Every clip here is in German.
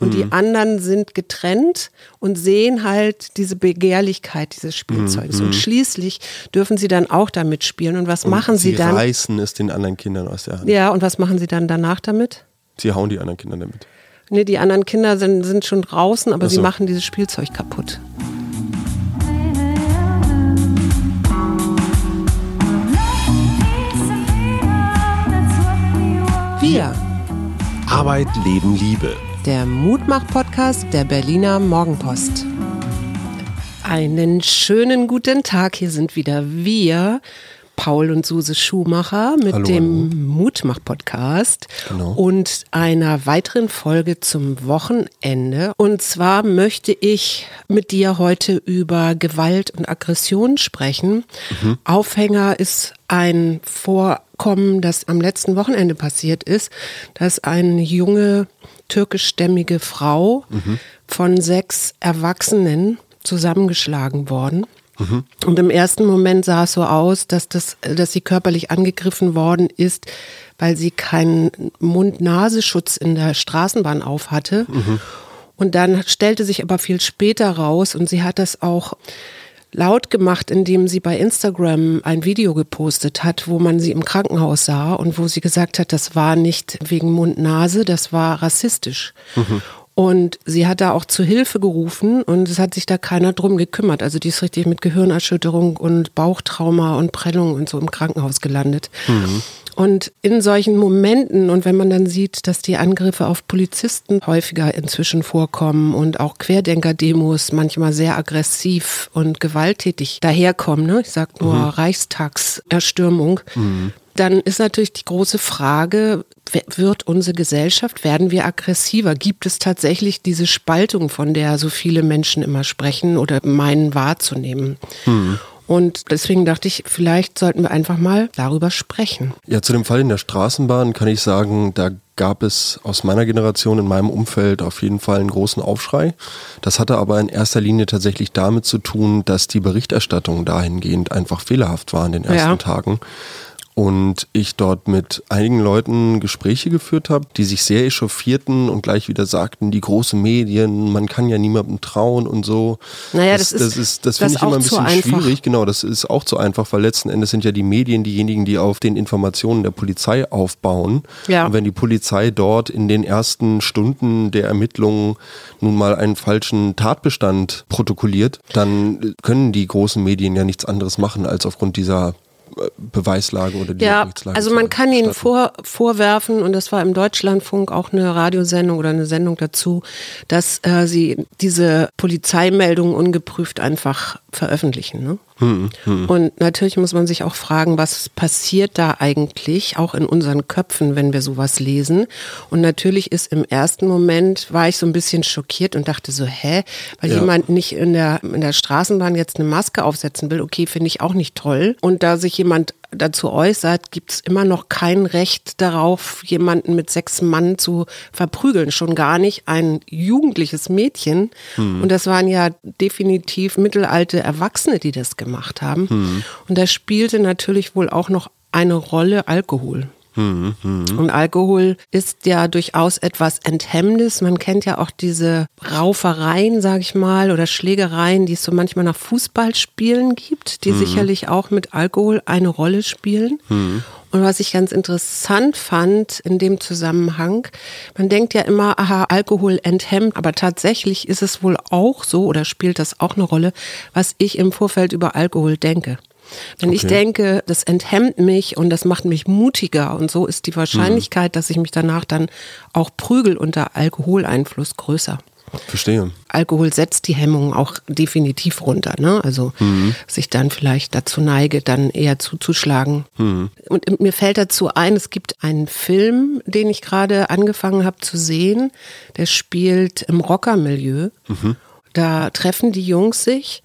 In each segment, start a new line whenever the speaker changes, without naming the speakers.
Und die anderen sind getrennt und sehen halt diese Begehrlichkeit dieses Spielzeugs. Und schließlich dürfen sie dann auch damit spielen. Und was machen sie,
sie
dann?
reißen es den anderen Kindern aus der Hand.
Ja, und was machen sie dann danach damit?
Sie hauen die anderen Kinder damit.
Nee, die anderen Kinder sind, sind schon draußen, aber
Ach
sie
so.
machen dieses Spielzeug kaputt. Wir,
Arbeit, Leben, Liebe.
Der Mutmach-Podcast der Berliner Morgenpost. Einen schönen guten Tag. Hier sind wieder wir, Paul und Suse Schumacher mit
Hallo,
dem Mutmach-Podcast
Genau.
und einer weiteren Folge zum Wochenende. Und zwar möchte ich mit dir heute über Gewalt und Aggression sprechen. Aufhänger ist ein Vorkommen, das am letzten Wochenende passiert ist, dass eine junge türkischstämmige Frau von sechs Erwachsenen zusammengeschlagen worden. Und im ersten Moment sah es so aus, dass, das, dass sie körperlich angegriffen worden ist, weil sie keinen Mund-Nasenschutz in der Straßenbahn auf hatte. Und dann stellte sich aber viel später raus und sie hat das auch laut gemacht, indem sie bei Instagram ein Video gepostet hat, wo man sie im Krankenhaus sah und wo sie gesagt hat, das war nicht wegen Mund-Nase, das war rassistisch. Und sie hat da auch zu Hilfe gerufen und es hat sich da keiner drum gekümmert. Also die ist richtig mit Gehirnerschütterung und Bauchtrauma und Prellung und so im Krankenhaus gelandet. Und in solchen Momenten und wenn man dann sieht, dass die Angriffe auf Polizisten häufiger inzwischen vorkommen und auch Querdenker-Demos manchmal sehr aggressiv und gewalttätig daherkommen, ne? ich sag nur Reichstagserstürmung, dann ist natürlich die große Frage, wird unsere Gesellschaft, werden wir aggressiver? Gibt es tatsächlich diese Spaltung, von der so viele Menschen immer sprechen oder meinen wahrzunehmen? Und deswegen dachte ich, vielleicht sollten wir einfach mal darüber sprechen.
Ja, zu dem Fall in der Straßenbahn kann ich sagen, da gab es aus meiner Generation in meinem Umfeld auf jeden Fall einen großen Aufschrei. Das hatte aber in erster Linie tatsächlich damit zu tun, dass die Berichterstattung dahingehend einfach fehlerhaft war in den ersten
Ja.
Tagen. Und ich dort mit einigen Leuten Gespräche geführt habe, die sich sehr echauffierten und gleich wieder sagten, die großen Medien, man kann ja niemandem trauen und so.
Naja, das ist-
das, ist, das
das
finde ich immer ein bisschen schwierig. Genau, das ist auch zu einfach, weil letzten Endes sind ja die Medien diejenigen, die auf den Informationen der Polizei aufbauen.
Ja.
Und wenn die Polizei dort in den ersten Stunden der Ermittlungen nun mal einen falschen Tatbestand protokolliert, dann können die großen Medien ja nichts anderes machen, als aufgrund dieser Beweislage oder dieser
Ja,
Berichtslage
also man kann ihnen vor, vorwerfen, und das war im Deutschlandfunk auch eine Radiosendung oder eine Sendung dazu, dass äh, sie diese Polizeimeldungen ungeprüft einfach veröffentlichen. Ne? Und natürlich muss man sich auch fragen, was passiert da eigentlich, auch in unseren Köpfen, wenn wir sowas lesen. Und natürlich ist im ersten Moment, war ich so ein bisschen schockiert und dachte so, hä, weil
Ja.
jemand nicht in der, in der Straßenbahn jetzt eine Maske aufsetzen will, okay, finde ich auch nicht toll. Und da sich jemand dazu äußert, gibt es immer noch kein Recht darauf, jemanden mit sechs Mann zu verprügeln. Schon gar nicht ein jugendliches Mädchen. Und das waren ja definitiv mittelalte Erwachsene, die das gemacht haben. Und da spielte natürlich wohl auch noch eine Rolle Alkohol. Und Alkohol ist ja durchaus etwas Enthemmendes. Man kennt ja auch diese Raufereien, sage ich mal, oder Schlägereien, die es so manchmal nach Fußballspielen gibt, die sicherlich auch mit Alkohol eine Rolle spielen. Und was ich ganz interessant fand in dem Zusammenhang, man denkt ja immer, aha, Alkohol enthemmt, aber tatsächlich ist es wohl auch so oder spielt das auch eine Rolle, was ich im Vorfeld über Alkohol denke. Wenn ich
Okay.
denke, das enthemmt mich und das macht mich mutiger und so ist die Wahrscheinlichkeit, dass ich mich danach dann auch prügel unter Alkoholeinfluss größer.
Verstehe.
Alkohol setzt die Hemmungen auch definitiv runter. Ne? Also dass ich dann vielleicht dazu neige, dann eher zuzuschlagen. Und mir fällt dazu ein, es gibt einen Film, den ich gerade angefangen habe zu sehen, der spielt im Rockermilieu. Da treffen die Jungs sich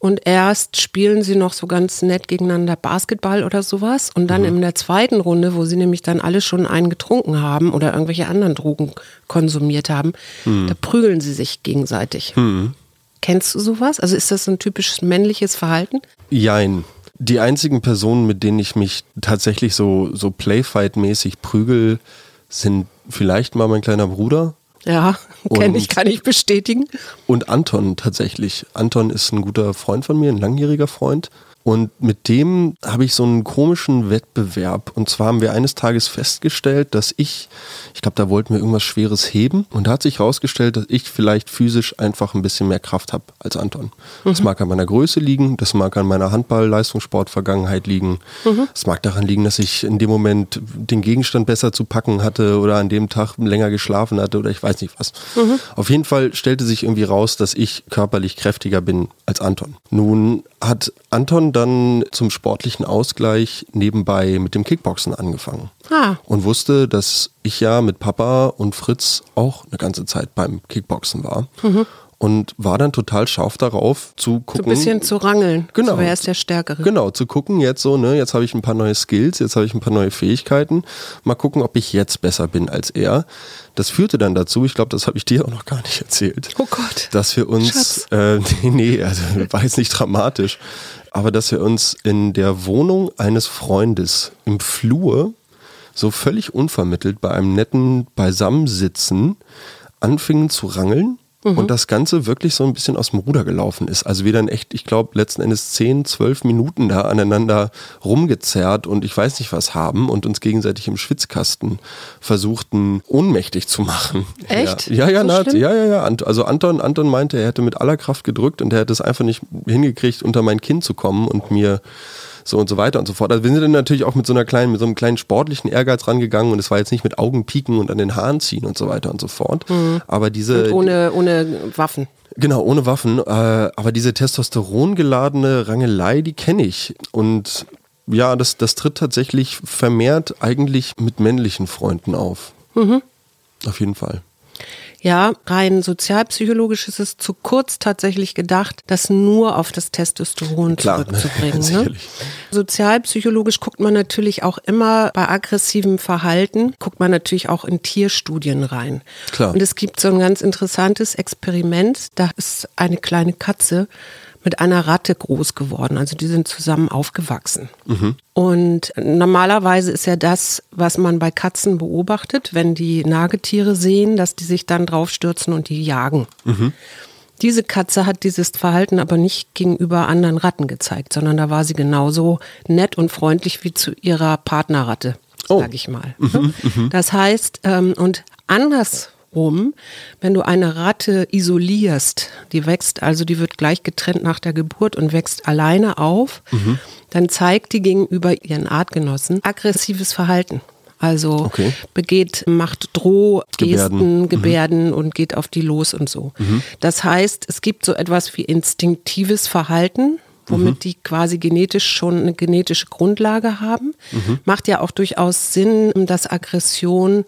und erst spielen sie noch so ganz nett gegeneinander Basketball oder sowas. Und dann in der zweiten Runde, wo sie nämlich dann alle schon einen getrunken haben oder irgendwelche anderen Drogen konsumiert haben, da prügeln sie sich gegenseitig. Kennst du sowas? Also ist das so ein typisches männliches Verhalten?
Jein. Die einzigen Personen, mit denen ich mich tatsächlich so, so Playfight-mäßig prügel, sind vielleicht mal mein kleiner Bruder
Ja, kenne ich, kann ich bestätigen.
Und Anton tatsächlich. Anton ist ein guter Freund von mir, ein langjähriger Freund. Und mit dem habe ich so einen komischen Wettbewerb. Und zwar haben wir eines Tages festgestellt, dass ich, ich glaube, da wollten wir irgendwas Schweres heben. Und da hat sich herausgestellt, dass ich vielleicht physisch einfach ein bisschen mehr Kraft habe als Anton. Mhm. Das mag an meiner Größe liegen, das mag an meiner Handball-Leistungssport-Vergangenheit liegen. Mhm. Es mag daran liegen, dass ich in dem Moment den Gegenstand besser zu packen hatte oder an dem Tag länger geschlafen hatte oder ich weiß nicht was. Mhm. Auf jeden Fall stellte sich irgendwie raus, dass ich körperlich kräftiger bin als Anton. Nun hat Anton dann zum sportlichen Ausgleich nebenbei mit dem Kickboxen angefangen. Ah. Und wusste, dass ich ja mit Papa und Fritz auch eine ganze Zeit beim Kickboxen war. Mhm und war dann total scharf darauf zu gucken.
So ein bisschen zu rangeln. Genau. So, wer ist der Stärkere?
Genau, zu gucken jetzt so, ne, jetzt habe ich ein paar neue Skills, jetzt habe ich ein paar neue Fähigkeiten. Mal gucken, ob ich jetzt besser bin als er. Das führte dann dazu, ich glaube, das habe ich dir auch noch gar nicht erzählt.
Oh Gott.
Dass wir uns, äh, nee, nee, also war jetzt nicht dramatisch, aber dass wir uns in der Wohnung eines Freundes im Flur so völlig unvermittelt bei einem netten Beisammensitzen anfingen zu rangeln Mhm. Und das Ganze wirklich so ein bisschen aus dem Ruder gelaufen ist. Also wir dann echt, ich glaube, letzten Endes 10, 12 Minuten da aneinander rumgezerrt und ich weiß nicht was haben und uns gegenseitig im Schwitzkasten versuchten, ohnmächtig zu machen.
Echt?
Ja, ja, ja, so ja, ja, ja. Also Anton, Anton meinte, er hätte mit aller Kraft gedrückt und er hätte es einfach nicht hingekriegt, unter mein Kinn zu kommen und mir so und so weiter und so fort. Also wir sind dann natürlich auch mit so einer kleinen, mit so einem kleinen sportlichen Ehrgeiz rangegangen und es war jetzt nicht mit Augen pieken und an den Haaren ziehen und so weiter und so fort. Mhm. Aber diese.
Und ohne, ohne Waffen.
Genau, ohne Waffen. Äh, aber diese testosterongeladene Rangelei, die kenne ich. Und ja, das, das tritt tatsächlich vermehrt eigentlich mit männlichen Freunden auf. Mhm. Auf jeden Fall.
Ja, rein sozialpsychologisch ist es zu kurz tatsächlich gedacht, das nur auf das Testosteron Klar, zurückzubringen. Ne? Sozialpsychologisch guckt man natürlich auch immer bei aggressivem Verhalten, guckt man natürlich auch in Tierstudien rein. Klar. Und es gibt so ein ganz interessantes Experiment, da ist eine kleine Katze mit einer Ratte groß geworden. Also die sind zusammen aufgewachsen. Mhm. Und normalerweise ist ja das, was man bei Katzen beobachtet, wenn die Nagetiere sehen, dass die sich dann draufstürzen und die jagen. Mhm. Diese Katze hat dieses Verhalten aber nicht gegenüber anderen Ratten gezeigt, sondern da war sie genauso nett und freundlich wie zu ihrer Partnerratte, oh. sage ich mal. Mhm, das heißt, ähm, und anders rum, wenn du eine Ratte isolierst, die wächst, also die wird gleich getrennt nach der Geburt und wächst alleine auf, mhm. dann zeigt die gegenüber ihren Artgenossen aggressives Verhalten. Also okay. begeht, macht Drohgesten, Gebärden, Gebärden mhm. und geht auf die los und so. Mhm. Das heißt, es gibt so etwas wie instinktives Verhalten, womit mhm. die quasi genetisch schon eine genetische Grundlage haben. Mhm. Macht ja auch durchaus Sinn, dass Aggression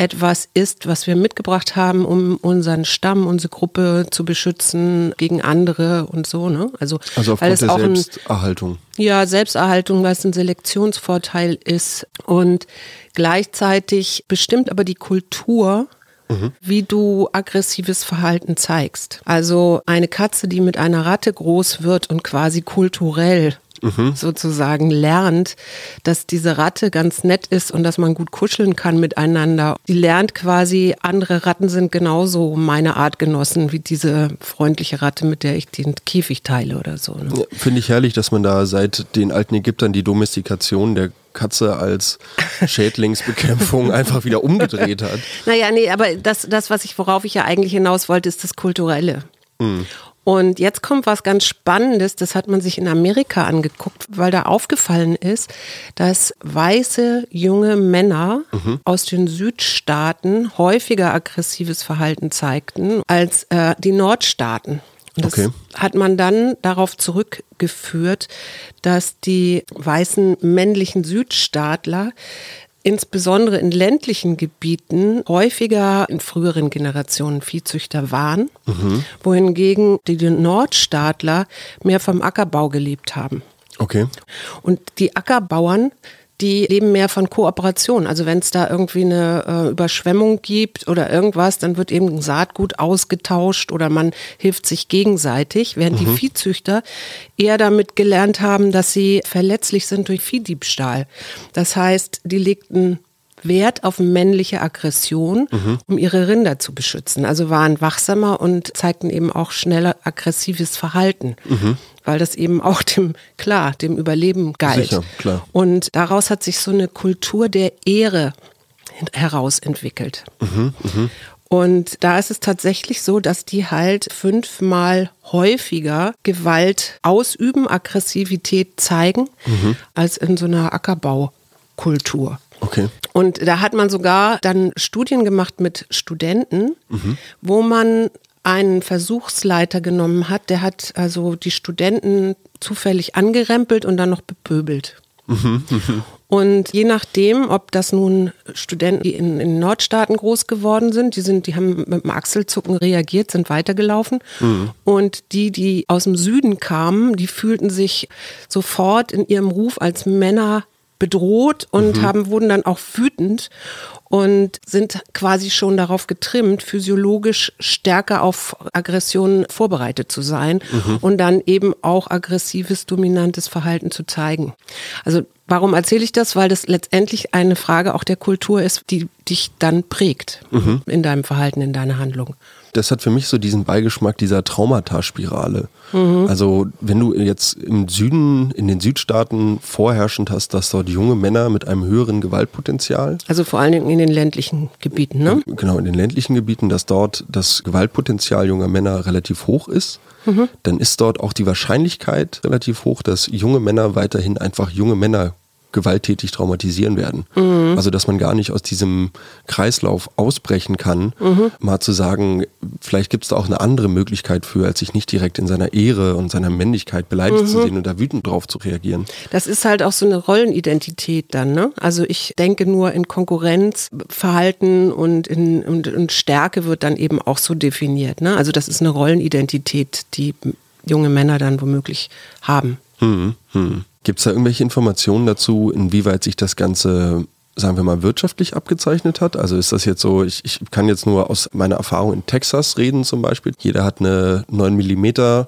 etwas ist, was wir mitgebracht haben, um unseren Stamm, unsere Gruppe zu beschützen gegen andere und so. Ne?
Also, also aufgrund der Selbsterhaltung.
Ein, ja, Selbsterhaltung, weil es ein Selektionsvorteil ist. Und gleichzeitig bestimmt aber die Kultur, mhm. wie du aggressives Verhalten zeigst. Also eine Katze, die mit einer Ratte groß wird und quasi kulturell mhm. sozusagen lernt, dass diese Ratte ganz nett ist und dass man gut kuscheln kann miteinander. Die lernt quasi, andere Ratten sind genauso meine Artgenossen wie diese freundliche Ratte, mit der ich den Käfig teile oder so. Ne?
Ja, Finde ich herrlich, dass man da seit den alten Ägyptern die Domestikation der Katze als Schädlingsbekämpfung einfach wieder umgedreht hat.
Naja, nee, aber das, das, was ich, worauf ich ja eigentlich hinaus wollte, ist das Kulturelle. Mhm. Und jetzt kommt was ganz Spannendes, das hat man sich in Amerika angeguckt, weil da aufgefallen ist, dass weiße junge Männer mhm. aus den Südstaaten häufiger aggressives Verhalten zeigten als äh, die Nordstaaten. Und das okay. hat man dann darauf zurückgeführt, dass die weißen männlichen Südstaatler insbesondere in ländlichen Gebieten häufiger in früheren Generationen Viehzüchter waren, mhm. wohingegen die Nordstaatler mehr vom Ackerbau gelebt haben.
Okay.
Und die Ackerbauern die leben mehr von Kooperation. Also wenn es da irgendwie eine äh, Überschwemmung gibt oder irgendwas, dann wird eben Saatgut ausgetauscht oder man hilft sich gegenseitig, während mhm. die Viehzüchter eher damit gelernt haben, dass sie verletzlich sind durch Viehdiebstahl. Das heißt, die legten Wert auf männliche Aggression, mhm. um ihre Rinder zu beschützen. Also waren wachsamer und zeigten eben auch schneller aggressives Verhalten. Mhm. Weil das eben auch dem, klar, dem Überleben galt.
Sicher, klar.
Und daraus hat sich so eine Kultur der Ehre herausentwickelt. Mhm, mh. Und da ist es tatsächlich so, dass die halt fünfmal häufiger Gewalt ausüben, Aggressivität zeigen, mhm. als in so einer Ackerbaukultur.
Okay.
Und da hat man sogar dann Studien gemacht mit Studenten, mhm. wo man einen Versuchsleiter genommen hat, der hat also die Studenten zufällig angerempelt und dann noch bepöbelt. Und je nachdem, ob das nun Studenten, die in, in Nordstaaten groß geworden sind, die sind, die haben mit dem Achselzucken reagiert, sind weitergelaufen. Mhm. Und die, die aus dem Süden kamen, die fühlten sich sofort in ihrem Ruf als Männer bedroht und mhm. haben, wurden dann auch wütend und sind quasi schon darauf getrimmt, physiologisch stärker auf Aggressionen vorbereitet zu sein mhm. und dann eben auch aggressives, dominantes Verhalten zu zeigen. Also warum erzähle ich das? Weil das letztendlich eine Frage auch der Kultur ist, die dich dann prägt mhm. in deinem Verhalten, in deiner Handlung
das hat für mich so diesen Beigeschmack dieser Traumataspirale. Mhm. Also wenn du jetzt im Süden, in den Südstaaten vorherrschend hast, dass dort junge Männer mit einem höheren Gewaltpotenzial.
Also vor allen Dingen in den ländlichen Gebieten, ne?
Genau, in den ländlichen Gebieten, dass dort das Gewaltpotenzial junger Männer relativ hoch ist. Mhm. Dann ist dort auch die Wahrscheinlichkeit relativ hoch, dass junge Männer weiterhin einfach junge Männer gewalttätig traumatisieren werden. Mhm. Also dass man gar nicht aus diesem Kreislauf ausbrechen kann, mhm. mal zu sagen, vielleicht gibt es da auch eine andere Möglichkeit für, als sich nicht direkt in seiner Ehre und seiner Männlichkeit beleidigt mhm. zu sehen und da wütend drauf zu reagieren.
Das ist halt auch so eine Rollenidentität dann, ne? Also ich denke nur in Konkurrenzverhalten und in, und, und Stärke wird dann eben auch so definiert. Ne? Also das ist eine Rollenidentität, die junge Männer dann womöglich haben.
Hm, hm. Gibt es da irgendwelche Informationen dazu, inwieweit sich das Ganze sagen wir mal, wirtschaftlich abgezeichnet hat. Also ist das jetzt so, ich, ich kann jetzt nur aus meiner Erfahrung in Texas reden zum Beispiel. Jeder hat eine 9 mm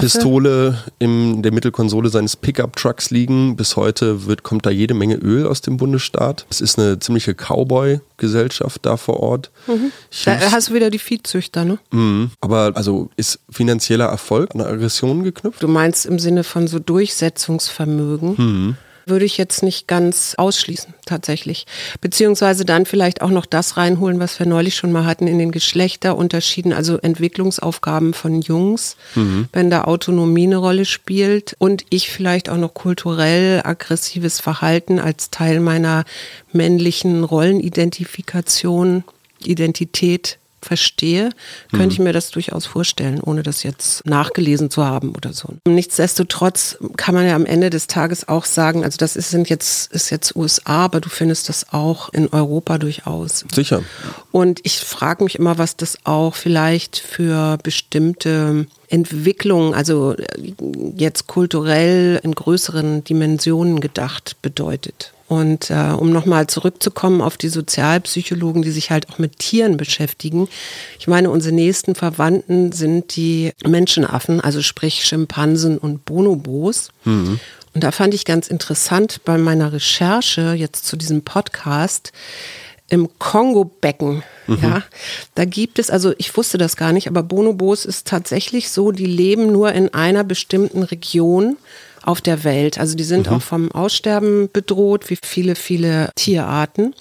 Pistole in der Mittelkonsole seines Pickup-Trucks liegen. Bis heute wird, kommt da jede Menge Öl aus dem Bundesstaat. Es ist eine ziemliche Cowboy-Gesellschaft da vor Ort.
Mhm. Da hast du wieder die Viehzüchter, ne?
Mhm. Aber also ist finanzieller Erfolg an Aggressionen geknüpft?
Du meinst im Sinne von so Durchsetzungsvermögen? Mhm würde ich jetzt nicht ganz ausschließen, tatsächlich. Beziehungsweise dann vielleicht auch noch das reinholen, was wir neulich schon mal hatten in den Geschlechterunterschieden, also Entwicklungsaufgaben von Jungs, mhm. wenn da Autonomie eine Rolle spielt und ich vielleicht auch noch kulturell aggressives Verhalten als Teil meiner männlichen Rollenidentifikation, Identität verstehe, könnte mhm. ich mir das durchaus vorstellen, ohne das jetzt nachgelesen zu haben oder so. Nichtsdestotrotz kann man ja am Ende des Tages auch sagen, also das ist, sind jetzt, ist jetzt USA, aber du findest das auch in Europa durchaus.
Sicher.
Und ich frage mich immer, was das auch vielleicht für bestimmte Entwicklungen, also jetzt kulturell in größeren Dimensionen gedacht bedeutet. Und äh, um nochmal zurückzukommen auf die Sozialpsychologen, die sich halt auch mit Tieren beschäftigen. Ich meine, unsere nächsten Verwandten sind die Menschenaffen, also sprich Schimpansen und Bonobos. Mhm. Und da fand ich ganz interessant bei meiner Recherche jetzt zu diesem Podcast, im Kongo-Becken. Mhm. Ja, da gibt es, also ich wusste das gar nicht, aber Bonobos ist tatsächlich so, die leben nur in einer bestimmten Region auf der Welt. Also die sind mhm. auch vom Aussterben bedroht, wie viele, viele Tierarten.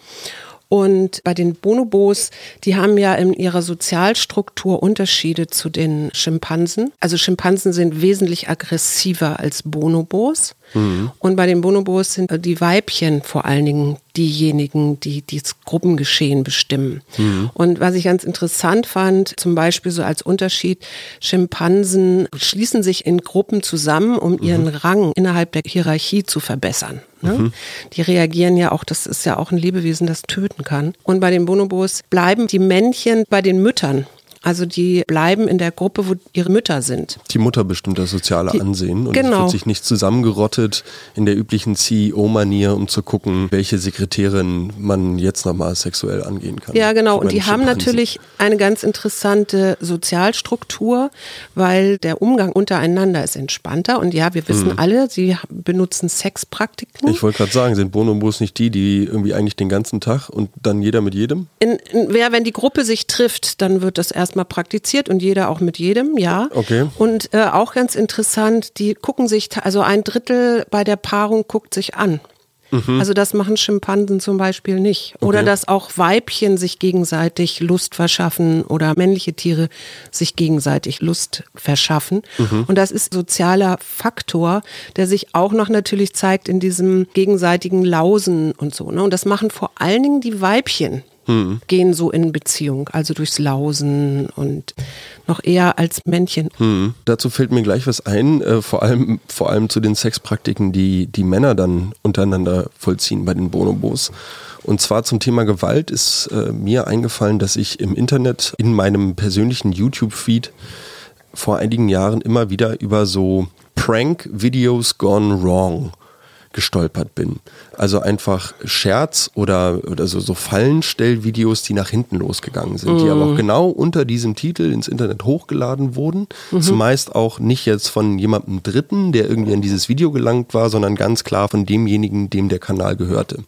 Und bei den Bonobos, die haben ja in ihrer Sozialstruktur Unterschiede zu den Schimpansen. Also Schimpansen sind wesentlich aggressiver als Bonobos. Mhm. Und bei den Bonobos sind die Weibchen vor allen Dingen diejenigen, die das Gruppengeschehen bestimmen. Mhm. Und was ich ganz interessant fand, zum Beispiel so als Unterschied, Schimpansen schließen sich in Gruppen zusammen, um ihren mhm. Rang innerhalb der Hierarchie zu verbessern. Ne? Mhm. Die reagieren ja auch, das ist ja auch ein Lebewesen, das töten kann. Und bei den Bonobos bleiben die Männchen bei den Müttern Also die bleiben in der Gruppe, wo ihre Mütter sind.
Die Mutter bestimmt das soziale
Die-
Ansehen und
genau.
es wird sich nicht zusammengerottet in der üblichen CEO-Manier, um zu gucken, welche Sekretärin man jetzt nochmal sexuell angehen kann.
Ja, genau. Und die haben
Schimpansen.
natürlich eine ganz interessante Sozialstruktur, weil der Umgang untereinander ist entspannter. Und ja, wir wissen alle, sie benutzen Sexpraktiken.
Ich wollte gerade sagen, sind Bonobos nicht die, die irgendwie eigentlich den ganzen Tag und dann jeder mit jedem?
In, in, wer, wenn die Gruppe sich trifft, dann wird das erstmal praktiziert und jeder auch mit jedem, ja.
Okay.
Und äh, auch ganz interessant, die gucken sich, also ein Drittel bei der Paarung guckt sich an. Also das machen Schimpansen zum Beispiel nicht. Oder
Okay.
dass auch Weibchen sich gegenseitig Lust verschaffen oder männliche Tiere sich gegenseitig Lust verschaffen. Und das ist sozialer Faktor, der sich auch noch natürlich zeigt in diesem gegenseitigen Lausen und so. Ne? Und das machen vor allen Dingen die Weibchen. Gehen so in Beziehung, also durchs Lausen und noch eher als Männchen.
Hm. Dazu fällt mir gleich was ein, äh, vor, allem, vor allem zu den Sexpraktiken, die die Männer dann untereinander vollziehen bei den Bonobos. Und zwar zum Thema Gewalt ist äh, mir eingefallen, dass ich im Internet in meinem persönlichen YouTube-Feed vor einigen Jahren immer wieder über so Prank-Videos gone wrong gestolpert bin. Also einfach Scherz oder, oder so, so Fallenstellvideos, die nach hinten losgegangen sind, die aber auch genau unter diesem Titel ins Internet hochgeladen wurden. Zumeist auch nicht jetzt von jemandem Dritten, der irgendwie an dieses Video gelangt war, sondern ganz klar von demjenigen, dem der Kanal gehörte.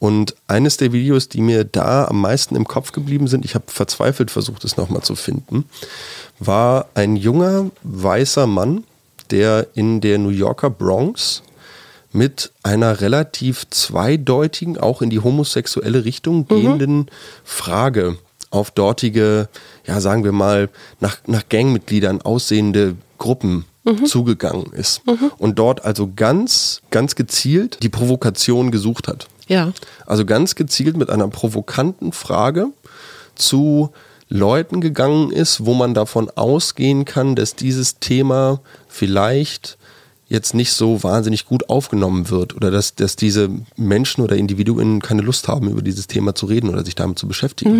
Und eines der Videos, die mir da am meisten im Kopf geblieben sind, ich habe verzweifelt versucht, es nochmal zu finden, war ein junger weißer Mann, der in der New Yorker Bronx mit einer relativ zweideutigen, auch in die homosexuelle Richtung gehenden Frage auf dortige, ja sagen wir mal, nach, nach Gangmitgliedern aussehende Gruppen zugegangen ist. Und dort also ganz, ganz gezielt die Provokation gesucht hat.
Ja.
Also ganz gezielt mit einer provokanten Frage zu Leuten gegangen ist, wo man davon ausgehen kann, dass dieses Thema vielleicht jetzt nicht so wahnsinnig gut aufgenommen wird oder dass, dass diese Menschen oder Individuen keine Lust haben, über dieses Thema zu reden oder sich damit zu beschäftigen.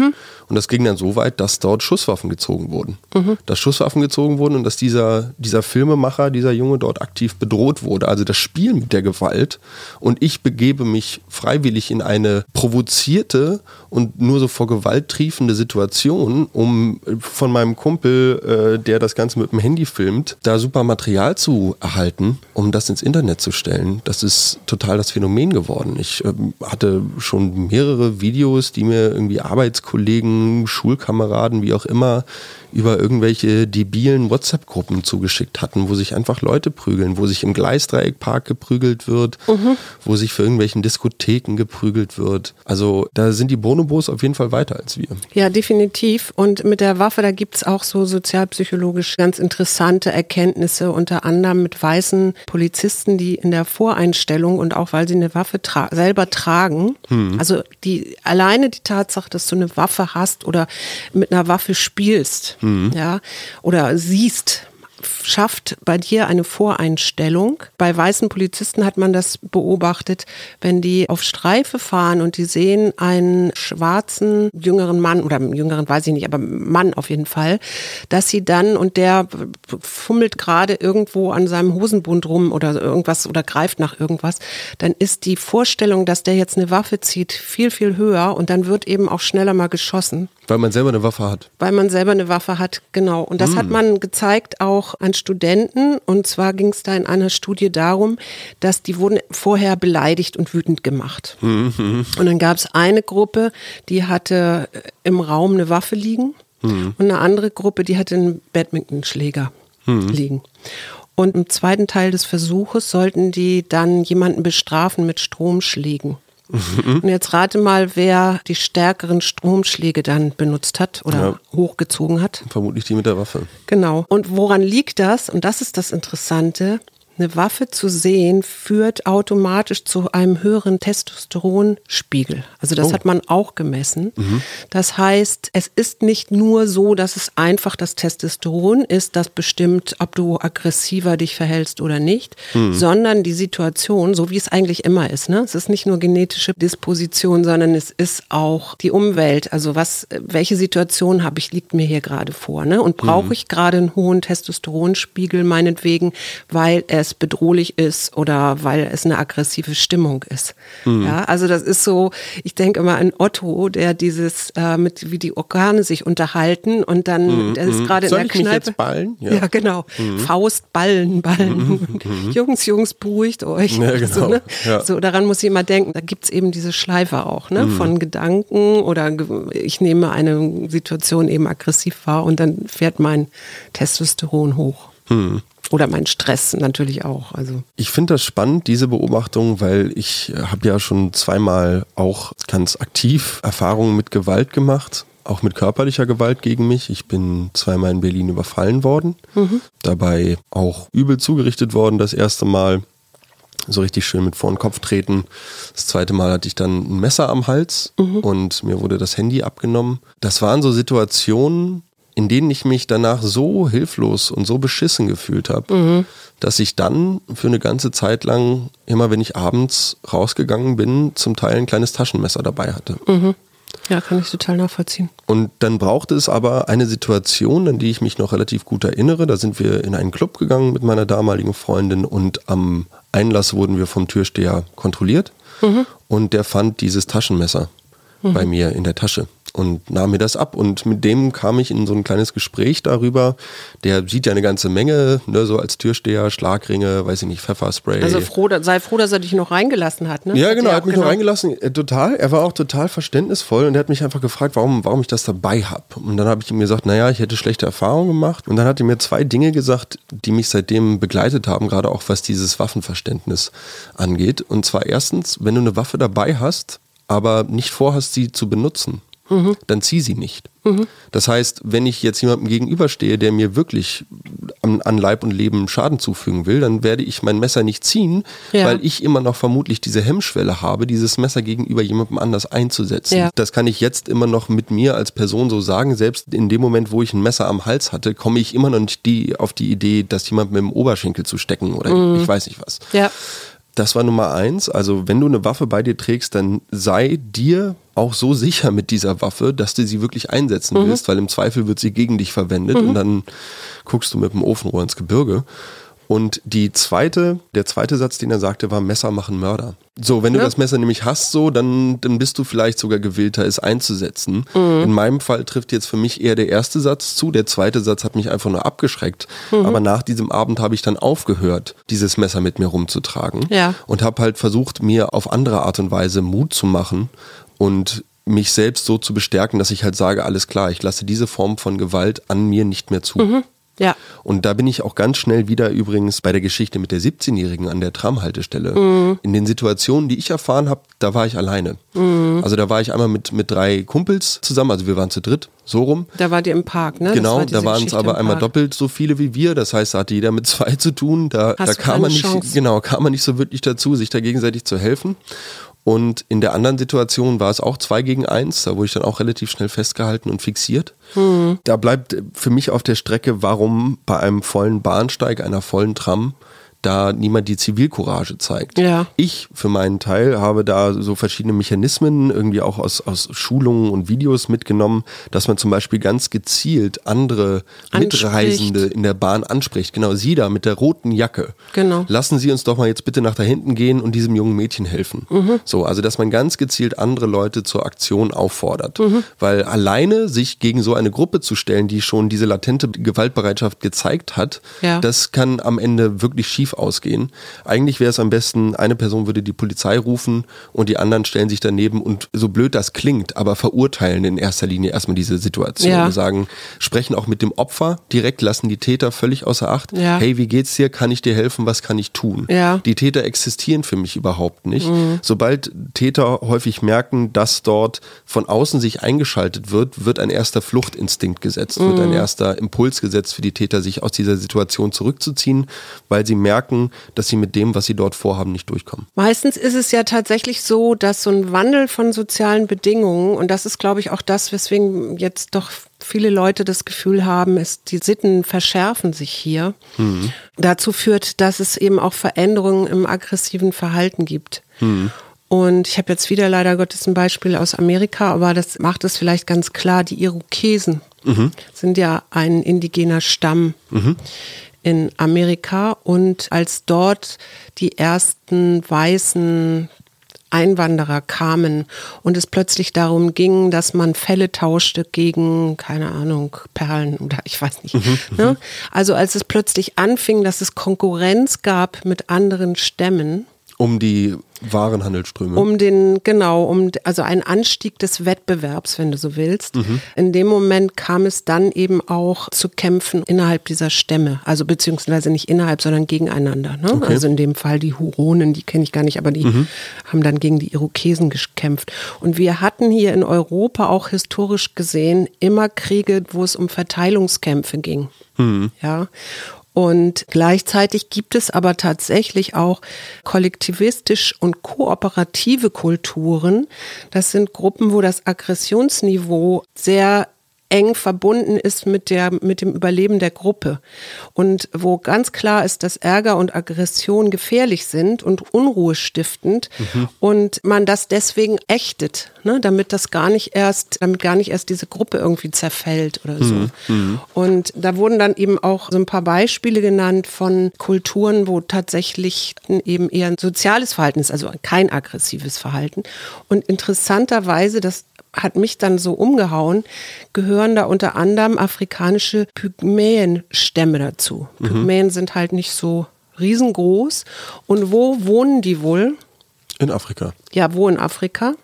Und das ging dann so weit, dass dort Schusswaffen gezogen wurden. Dass Schusswaffen gezogen wurden und dass dieser, dieser Filmemacher, dieser Junge dort aktiv bedroht wurde. Also das Spiel mit der Gewalt. Und ich begebe mich freiwillig in eine provozierte und nur so vor Gewalt triefende Situation, um von meinem Kumpel, äh, der das Ganze mit dem Handy filmt, da super Material zu erhalten, um das ins Internet zu stellen. Das ist total das Phänomen geworden. Ich ähm, hatte schon mehrere Videos, die mir irgendwie Arbeitskollegen, Schulkameraden, wie auch immer, über irgendwelche debilen WhatsApp-Gruppen zugeschickt hatten, wo sich einfach Leute prügeln, wo sich im Gleisdreieckpark geprügelt wird, wo sich für irgendwelchen Diskotheken geprügelt wird. Also da sind die Bonobos auf jeden Fall weiter als wir.
Ja, definitiv. Und mit der Waffe, da gibt's auch so sozialpsychologisch ganz interessante Erkenntnisse, unter anderem mit weißen Polizisten, die in der Voreinstellung und auch weil sie eine Waffe tra selber tragen, also die alleine die Tatsache, dass du eine Waffe hast oder mit einer Waffe spielst, ja, oder siehst, schafft bei dir eine Voreinstellung. Bei weißen Polizisten hat man das beobachtet, wenn die auf Streife fahren und die sehen einen schwarzen jüngeren Mann oder jüngeren weiß ich nicht, aber Mann auf jeden Fall, dass sie dann und der fummelt gerade irgendwo an seinem Hosenbund rum oder irgendwas oder greift nach irgendwas, dann ist die Vorstellung, dass der jetzt eine Waffe zieht, viel viel höher und dann wird eben auch schneller mal geschossen
Weil man selber eine Waffe hat.
weil man selber eine Waffe hat, genau. Und das hat man gezeigt auch an Studenten. Und zwar ging es da in einer Studie darum, dass die wurden vorher beleidigt und wütend gemacht. Und dann gab es eine Gruppe, die hatte äh, im Raum eine Waffe liegen und eine andere Gruppe, die hatte einen Badmintonschläger liegen. Und im zweiten Teil des Versuches sollten die dann jemanden bestrafen mit Stromschlägen. Und jetzt rate mal, wer die stärkeren Stromschläge dann benutzt hat oder
Ja.
hochgezogen hat.
Vermutlich die mit der Waffe.
Genau. Und woran liegt das? Und das ist das Interessante. Eine Waffe zu sehen führt automatisch zu einem höheren Testosteronspiegel. Also das
Oh.
hat man auch gemessen. Das heißt, es ist nicht nur so, dass es einfach das Testosteron ist, das bestimmt, ob du aggressiver dich verhältst oder nicht, sondern die Situation, so wie es eigentlich immer ist. Ne? Es ist nicht nur genetische Disposition, sondern es ist auch die Umwelt. Also was, welche Situation habe ich, liegt mir hier gerade vor? Ne? Und brauche ich gerade einen hohen Testosteronspiegel meinetwegen, weil es bedrohlich ist oder weil es eine aggressive Stimmung ist. Ja, also das ist so, ich denke immer an Otto, der dieses, äh, mit wie die Organe sich unterhalten und dann, der ist gerade in der
ich mich
Kneipe.
jetzt ballen?
Ja,
Ja.
genau. Faust, Ballen, Ballen. Jungs, Jungs, beruhigt euch.
Ja, genau.
So, ne?
Ja.
so, daran muss ich immer denken. Da gibt's eben diese Schleife auch, ne? Von Gedanken oder ich nehme eine Situation eben aggressiv wahr und dann fährt mein Testosteron hoch. Oder mein Stress natürlich auch. Also
Ich finde das spannend, diese Beobachtung, weil ich habe ja schon zweimal auch ganz aktiv Erfahrungen mit Gewalt gemacht, auch mit körperlicher Gewalt gegen mich. Ich bin zweimal in Berlin überfallen worden, dabei auch übel zugerichtet worden das erste Mal. So richtig schön mit vor den Kopf treten. Das zweite Mal hatte ich dann ein Messer am Hals und mir wurde das Handy abgenommen. Das waren so Situationen, in denen ich mich danach so hilflos und so beschissen gefühlt habe, dass ich dann für eine ganze Zeit lang, immer wenn ich abends rausgegangen bin, zum Teil ein kleines Taschenmesser dabei hatte.
ja, kann ich total nachvollziehen.
Und dann brauchte es aber eine Situation, an die ich mich noch relativ gut erinnere. Da sind wir in einen Club gegangen mit meiner damaligen Freundin und am Einlass wurden wir vom Türsteher kontrolliert. Und der fand dieses Taschenmesser bei mir in der Tasche und nahm mir das ab. Und mit dem kam ich in so ein kleines Gespräch darüber. Der sieht ja eine ganze Menge, ne, so als Türsteher, Schlagringe, weiß ich nicht, Pfefferspray.
Also froh, sei froh, dass er dich noch reingelassen hat. Ne?
Ja,
Hat
genau,
er
hat mich
genau-
noch reingelassen, äh, total. Er war auch total verständnisvoll und er hat mich einfach gefragt, warum, warum ich das dabei habe. Und dann habe ich ihm gesagt, naja, ich hätte schlechte Erfahrungen gemacht. Und dann hat er mir zwei Dinge gesagt, die mich seitdem begleitet haben, gerade auch was dieses Waffenverständnis angeht. Und zwar erstens, wenn du eine Waffe dabei hast, aber nicht vorhast, sie zu benutzen, dann zieh sie nicht. Das heißt, wenn ich jetzt jemandem gegenüberstehe, der mir wirklich an, an Leib und Leben Schaden zufügen will, dann werde ich mein Messer nicht ziehen,
Ja.
weil ich immer noch vermutlich diese Hemmschwelle habe, dieses Messer gegenüber jemandem anders einzusetzen.
Ja.
Das kann ich jetzt immer noch mit mir als Person so sagen. Selbst in dem Moment, wo ich ein Messer am Hals hatte, komme ich immer noch nicht die, auf die Idee, das jemand mit dem Oberschenkel zu stecken oder
Mhm.
ich weiß nicht was.
Ja.
Das war Nummer eins. Also wenn du eine Waffe bei dir trägst, dann sei dir auch so sicher mit dieser Waffe, dass du sie wirklich einsetzen
Mhm.
willst, weil im Zweifel wird sie gegen dich verwendet und dann guckst du mit dem Ofenrohr ins Gebirge. Und die zweite, der zweite Satz, den er sagte, war Messer machen Mörder. So, wenn du
Ja.
das Messer nämlich hast, so, dann, dann bist du vielleicht sogar gewillter, es einzusetzen.
Mhm.
In meinem Fall trifft jetzt für mich eher der erste Satz zu. Der zweite Satz hat mich einfach nur abgeschreckt.
Mhm.
Aber nach diesem Abend habe ich dann aufgehört, dieses Messer mit mir rumzutragen.
Ja.
Und habe halt versucht, mir auf andere Art und Weise Mut zu machen und mich selbst so zu bestärken, dass ich halt sage, alles klar, ich lasse diese Form von Gewalt an mir nicht mehr zu.
Ja.
Und da bin ich auch ganz schnell wieder übrigens bei der Geschichte mit der 17-Jährigen an der Tramhaltestelle. In den Situationen, die ich erfahren habe, da war ich alleine. Also da war ich einmal mit, mit drei Kumpels zusammen, also wir waren zu dritt, so rum.
Da war die im Park, ne?
Genau,
war
da waren es aber einmal doppelt so viele wie wir. Das heißt, da hatte jeder mit zwei zu tun. Da,
Hast
da kam man nicht,
Chance.
genau, kam man nicht so wirklich dazu, sich da gegenseitig zu helfen. Und in der anderen Situation war es auch zwei gegen eins. Da wurde ich dann auch relativ schnell festgehalten und fixiert.
Hm.
Da bleibt für mich auf der Strecke, warum bei einem vollen Bahnsteig, einer vollen Tram, da niemand die Zivilcourage zeigt.
Ja.
Ich für meinen Teil habe da so verschiedene Mechanismen irgendwie auch aus, aus Schulungen und Videos mitgenommen, dass man zum Beispiel ganz gezielt andere
Anspricht.
Mitreisende in der Bahn anspricht. Genau, Sie da mit der roten Jacke.
Genau.
Lassen Sie uns doch mal jetzt bitte nach da hinten gehen und diesem jungen Mädchen helfen.
Mhm.
So, also dass man ganz gezielt andere Leute zur Aktion auffordert.
Mhm.
Weil alleine sich gegen so eine Gruppe zu stellen, die schon diese latente Gewaltbereitschaft gezeigt hat,
Ja.
das kann am Ende wirklich schief ausgehen. Eigentlich wäre es am besten, eine Person würde die Polizei rufen und die anderen stellen sich daneben und so blöd das klingt, aber verurteilen in erster Linie erstmal diese Situation.
Ja.
Und sagen, sprechen auch mit dem Opfer direkt, lassen die Täter völlig außer Acht.
Ja.
Hey, wie geht's dir? Kann ich dir helfen? Was kann ich tun?
Ja.
Die Täter existieren für mich überhaupt nicht.
Mhm.
Sobald Täter häufig merken, dass dort von außen sich eingeschaltet wird, wird ein erster Fluchtinstinkt gesetzt, wird
Mhm.
ein erster Impuls gesetzt für die Täter, sich aus dieser Situation zurückzuziehen, weil sie merken, merken, dass sie mit dem, was sie dort vorhaben, nicht durchkommen.
Meistens ist es ja tatsächlich so, dass so ein Wandel von sozialen Bedingungen, und das ist, glaube ich, auch das, weswegen jetzt doch viele Leute das Gefühl haben, ist, die Sitten verschärfen sich hier, mhm. dazu führt, dass es eben auch Veränderungen im aggressiven Verhalten gibt. Mhm. Und ich habe jetzt wieder leider Gottes ein Beispiel aus Amerika, aber das macht es vielleicht ganz klar. Die Irokesen mhm. sind ja ein indigener Stamm mhm. In Amerika. Und als dort die ersten weißen Einwanderer kamen und es plötzlich darum ging, dass man Fälle tauschte gegen, keine Ahnung, Perlen oder ich weiß nicht. Mhm, ne? Also als es plötzlich anfing, dass es Konkurrenz gab mit anderen Stämmen,
um die Warenhandelsströme.
Um den, genau, um also ein Anstieg des Wettbewerbs, wenn du so willst. Mhm. In dem Moment kam es dann eben auch zu Kämpfen innerhalb dieser Stämme. Also beziehungsweise nicht innerhalb, sondern gegeneinander. Ne? Okay. Also in dem Fall die Huronen, die kenne ich gar nicht, aber die mhm. haben dann gegen die Irokesen gekämpft. Und wir hatten hier in Europa auch historisch gesehen immer Kriege, wo es um Verteilungskämpfe ging. Mhm. Ja. Und gleichzeitig gibt es aber tatsächlich auch kollektivistisch und kooperative Kulturen. Das sind Gruppen, wo das Aggressionsniveau sehr eng verbunden ist mit, der, mit dem Überleben der Gruppe und wo ganz klar ist, dass Ärger und Aggression gefährlich sind und Unruhe stiftend mhm. und man das deswegen ächtet, ne, damit das gar nicht erst, damit gar nicht erst diese Gruppe irgendwie zerfällt oder so. Mhm. mhm. Und da wurden dann eben auch so ein paar Beispiele genannt von Kulturen, wo tatsächlich eben eher ein soziales Verhalten ist, also kein aggressives Verhalten. Und interessanterweise, das hat mich dann so umgehauen, gehören da unter anderem afrikanische Pygmäenstämme dazu. Mhm. Pygmäen sind halt nicht so riesengroß. Und wo wohnen die wohl?
In Afrika.
Ja, wo in Afrika?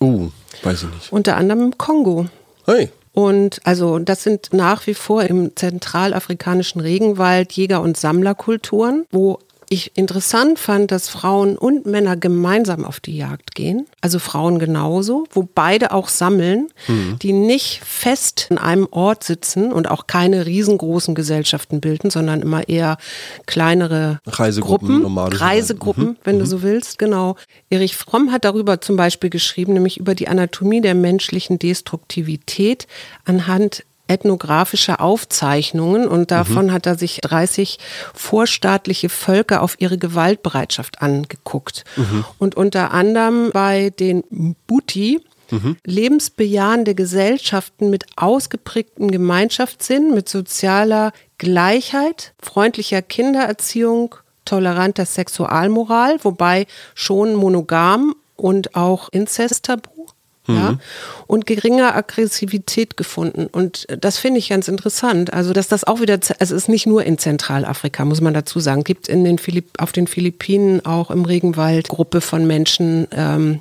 Uh, weiß ich nicht.
Unter anderem im Kongo.
Hey.
Und also das sind nach wie vor im zentralafrikanischen Regenwald Jäger- und Sammlerkulturen, wo ich interessant fand, dass Frauen und Männer gemeinsam auf die Jagd gehen, also Frauen genauso, wo beide auch sammeln, mhm. die nicht fest in einem Ort sitzen und auch keine riesengroßen Gesellschaften bilden, sondern immer eher kleinere
Reisegruppen,
Gruppen, Reisegruppen, mhm. wenn mhm. du so willst, genau. Erich Fromm hat darüber zum Beispiel geschrieben, nämlich über die Anatomie der menschlichen Destruktivität anhand ethnografische Aufzeichnungen und davon mhm. hat er sich 30 vorstaatliche Völker auf ihre Gewaltbereitschaft angeguckt. Mhm. Und unter anderem bei den Mbuti, mhm. lebensbejahende Gesellschaften mit ausgeprägtem Gemeinschaftssinn, mit sozialer Gleichheit, freundlicher Kindererziehung, toleranter Sexualmoral, wobei schon monogam und auch Inzesttabu ja, mhm. und geringer Aggressivität gefunden. Und das finde ich ganz interessant. Also, dass das auch wieder, es ist nicht nur in Zentralafrika, muss man dazu sagen. Gibt in den Philipp, auf den Philippinen auch im Regenwald Gruppe von Menschen, ähm,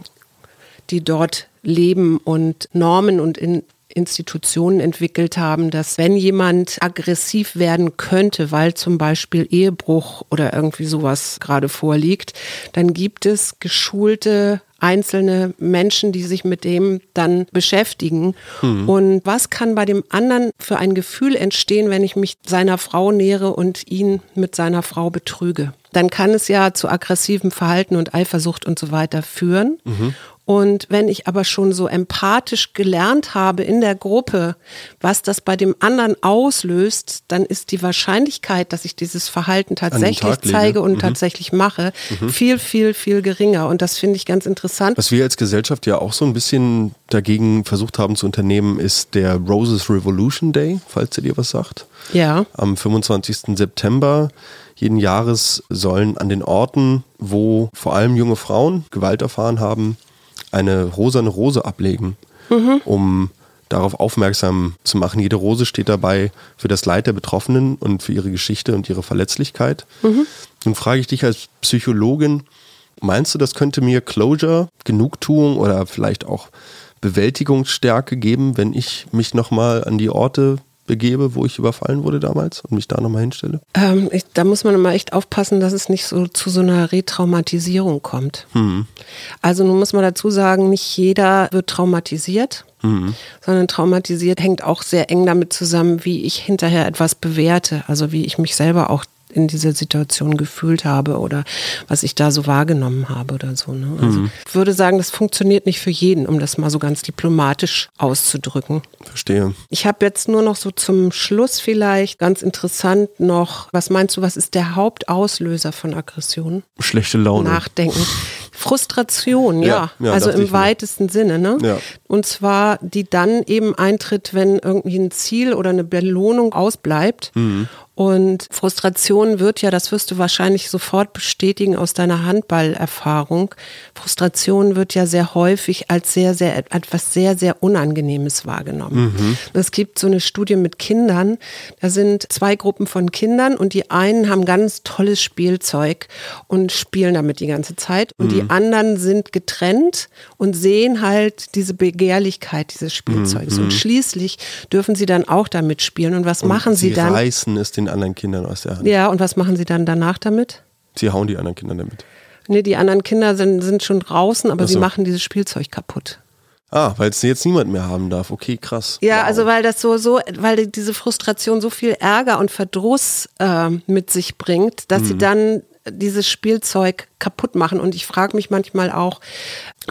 die dort leben und Normen und in, Institutionen entwickelt haben, dass wenn jemand aggressiv werden könnte, weil zum Beispiel Ehebruch oder irgendwie sowas gerade vorliegt, dann gibt es geschulte einzelne Menschen, die sich mit dem dann beschäftigen. Mhm. Und was kann bei dem anderen für ein Gefühl entstehen, wenn ich mich seiner Frau nähere und ihn mit seiner Frau betrüge? Dann kann es ja zu aggressivem Verhalten und Eifersucht und so weiter führen. Mhm. Und wenn ich aber schon so empathisch gelernt habe in der Gruppe, was das bei dem anderen auslöst, dann ist die Wahrscheinlichkeit, dass ich dieses Verhalten tatsächlich zeige und mhm. tatsächlich mache, mhm. viel, viel, viel geringer. Und das finde ich ganz interessant.
Was wir als Gesellschaft ja auch so ein bisschen dagegen versucht haben zu unternehmen, ist der Roses Revolution Day, falls ihr dir was sagt.
Ja.
Am 25. September jeden Jahres sollen an den Orten, wo vor allem junge Frauen Gewalt erfahren haben, eine rosane Rose ablegen, mhm. um darauf aufmerksam zu machen. Jede Rose steht dabei für das Leid der Betroffenen und für ihre Geschichte und ihre Verletzlichkeit. Mhm. Nun frage ich dich als Psychologin, meinst du, das könnte mir Closure, Genugtuung oder vielleicht auch Bewältigungsstärke geben, wenn ich mich nochmal an die Orte begebe, wo ich überfallen wurde damals und mich da nochmal hinstelle?
Ähm, ich, da muss man immer echt aufpassen, dass es nicht so zu so einer Retraumatisierung kommt. Mhm. Also nun muss man dazu sagen, nicht jeder wird traumatisiert, mhm. sondern traumatisiert hängt auch sehr eng damit zusammen, wie ich hinterher etwas bewerte, also wie ich mich selber auch in dieser Situation gefühlt habe oder was ich da so wahrgenommen habe oder so. Ne? Also mhm. ich würde sagen, das funktioniert nicht für jeden, um das mal so ganz diplomatisch auszudrücken.
Verstehe.
Ich habe jetzt nur noch so zum Schluss vielleicht ganz interessant noch, was meinst du, was ist der Hauptauslöser von Aggressionen?
Schlechte Laune.
Nachdenken. Frustration, ja. ja, ja also im weitesten Sinne. Ne? Ja. Und zwar, die dann eben eintritt, wenn irgendwie ein Ziel oder eine Belohnung ausbleibt. Mhm. Und Frustration wird ja, das wirst du wahrscheinlich sofort bestätigen aus deiner Handballerfahrung. Frustration wird ja sehr häufig als sehr, sehr etwas sehr, sehr Unangenehmes wahrgenommen. Mhm. Es gibt so eine Studie mit Kindern. Da sind zwei Gruppen von Kindern und die einen haben ganz tolles Spielzeug und spielen damit die ganze Zeit. Und mhm. die anderen sind getrennt und sehen halt diese Begehrlichkeit dieses Spielzeugs. Mhm. Und schließlich dürfen sie dann auch damit spielen. Und was und machen sie, sie dann?
Reißen es den den anderen Kindern aus der Hand.
Ja, und was machen sie dann danach damit?
Sie hauen die anderen Kinder damit.
Nee, die anderen Kinder sind, sind schon draußen, aber so. sie machen dieses Spielzeug kaputt.
Ah, weil es jetzt niemand mehr haben darf. Okay, krass.
Ja, wow. also weil das so, so, weil diese Frustration so viel Ärger und Verdruss äh, mit sich bringt, dass mhm. sie dann dieses Spielzeug kaputt machen. Und ich frage mich manchmal auch,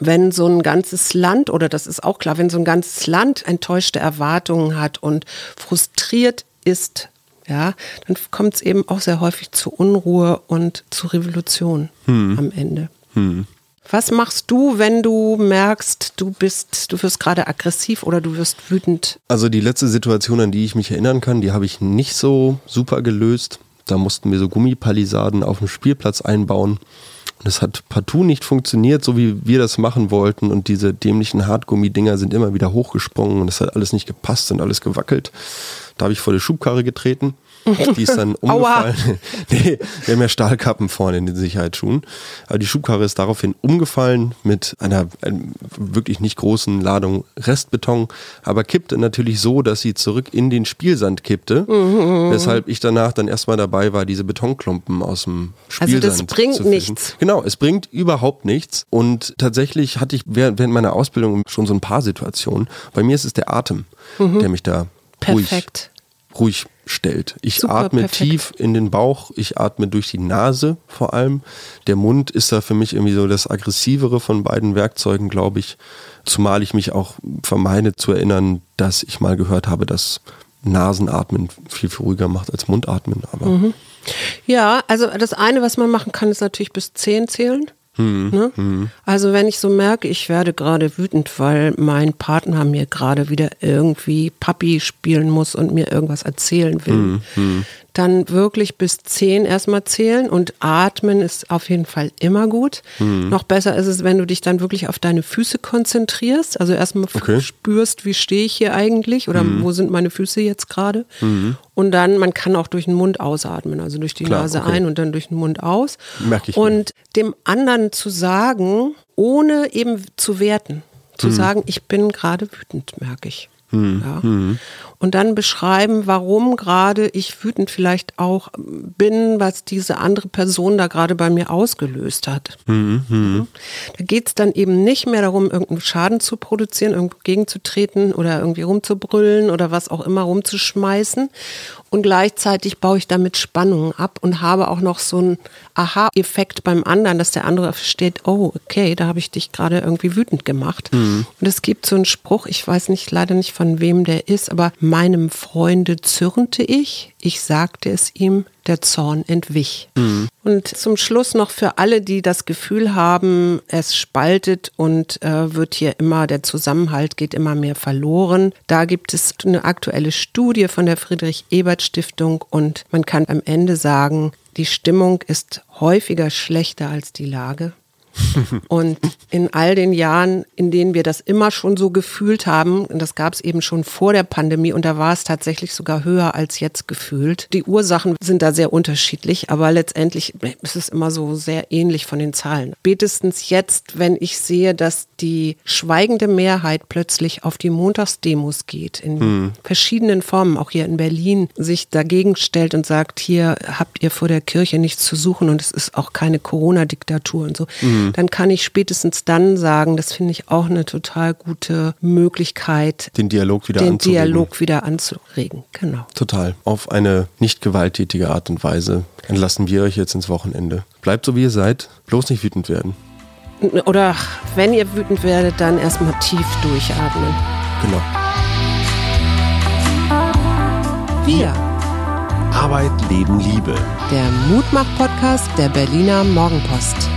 wenn so ein ganzes Land, oder das ist auch klar, wenn so ein ganzes Land enttäuschte Erwartungen hat und frustriert ist ja, dann kommt es eben auch sehr häufig zu Unruhe und zu Revolution hm. am Ende. Hm. Was machst du, wenn du merkst, du bist, du wirst gerade aggressiv oder du wirst wütend?
Also die letzte Situation, an die ich mich erinnern kann, die habe ich nicht so super gelöst. Da mussten wir so Gummipalisaden auf dem Spielplatz einbauen. Und es hat partout nicht funktioniert, so wie wir das machen wollten. Und diese dämlichen Hartgummidinger sind immer wieder hochgesprungen und es hat alles nicht gepasst und alles gewackelt. Da habe ich vor die Schubkarre getreten. Die ist dann umgefallen. nee, wir haben ja Stahlkappen vorne in den Sicherheitsschuhen. Aber die Schubkarre ist daraufhin umgefallen mit einer, einer wirklich nicht großen Ladung Restbeton, aber kippte natürlich so, dass sie zurück in den Spielsand kippte. Mhm. Weshalb ich danach dann erstmal dabei war, diese Betonklumpen aus dem Spielsand
Also das bringt nichts.
Genau, es bringt überhaupt nichts. Und tatsächlich hatte ich während meiner Ausbildung schon so ein paar Situationen. Bei mir ist es der Atem, mhm. der mich da Perfekt. ruhig, ruhig stellt. Ich Super, atme perfekt. tief in den Bauch, ich atme durch die Nase vor allem. Der Mund ist da für mich irgendwie so das aggressivere von beiden Werkzeugen, glaube ich. Zumal ich mich auch vermeide zu erinnern, dass ich mal gehört habe, dass Nasenatmen viel, viel ruhiger macht als Mundatmen. Aber mhm.
Ja, also das eine, was man machen kann, ist natürlich bis zehn zählen. Hm, ne? hm. Also wenn ich so merke, ich werde gerade wütend, weil mein Partner mir gerade wieder irgendwie Papi spielen muss und mir irgendwas erzählen will, hm, hm dann wirklich bis zehn erstmal zählen und atmen ist auf jeden Fall immer gut. Mhm. Noch besser ist es, wenn du dich dann wirklich auf deine Füße konzentrierst. Also erstmal okay. spürst, wie stehe ich hier eigentlich oder mhm. wo sind meine Füße jetzt gerade. Mhm. Und dann, man kann auch durch den Mund ausatmen, also durch die Klar, Nase okay. ein und dann durch den Mund aus.
Merke ich.
Und dem anderen zu sagen, ohne eben zu werten, zu mhm. sagen, ich bin gerade wütend, merke ich. Mhm. Ja. Und dann beschreiben, warum gerade ich wütend vielleicht auch bin, was diese andere Person da gerade bei mir ausgelöst hat. Mhm. mhm. Da geht es dann eben nicht mehr darum, irgendeinen Schaden zu produzieren, irgendwo gegenzutreten oder irgendwie rumzubrüllen oder was auch immer rumzuschmeißen. Und gleichzeitig baue ich damit Spannungen ab und habe auch noch so einen Aha-Effekt beim anderen, dass der andere versteht, oh, okay, da habe ich dich gerade irgendwie wütend gemacht. Mhm. Und es gibt so einen Spruch, ich weiß nicht, leider nicht von wem der ist, aber Meinem Freunde zürnte ich, ich sagte es ihm, der Zorn entwich. Mhm. Und zum Schluss noch für alle, die das Gefühl haben, es spaltet und äh, wird hier immer, der Zusammenhalt geht immer mehr verloren. Da gibt es eine aktuelle Studie von der Friedrich-Ebert-Stiftung und man kann am Ende sagen, die Stimmung ist häufiger schlechter als die Lage. Und in all den Jahren, in denen wir das immer schon so gefühlt haben, und das gab es eben schon vor der Pandemie und da war es tatsächlich sogar höher als jetzt gefühlt. Die Ursachen sind da sehr unterschiedlich, aber letztendlich ist es immer so sehr ähnlich von den Zahlen. Spätestens jetzt, wenn ich sehe, dass die schweigende Mehrheit plötzlich auf die Montagsdemos geht, in hm. verschiedenen Formen, auch hier in Berlin, sich dagegen stellt und sagt, hier habt ihr vor der Kirche nichts zu suchen und es ist auch keine Corona-Diktatur und so. Hm mhm. dann kann ich spätestens dann sagen, das finde ich auch eine total gute Möglichkeit,
den Dialog wieder
den
anzuregen.
Dialog wieder anzuregen. Genau.
Total. Auf eine nicht gewalttätige Art und Weise entlassen wir euch jetzt ins Wochenende. Bleibt so wie ihr seid, bloß nicht wütend werden.
Oder wenn ihr wütend werdet, dann erstmal tief durchatmen.
Genau.
Wir.
Arbeit, Leben, Liebe.
Der Mutmach-Podcast der Berliner Morgenpost.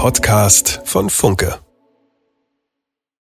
Podcast von Funke.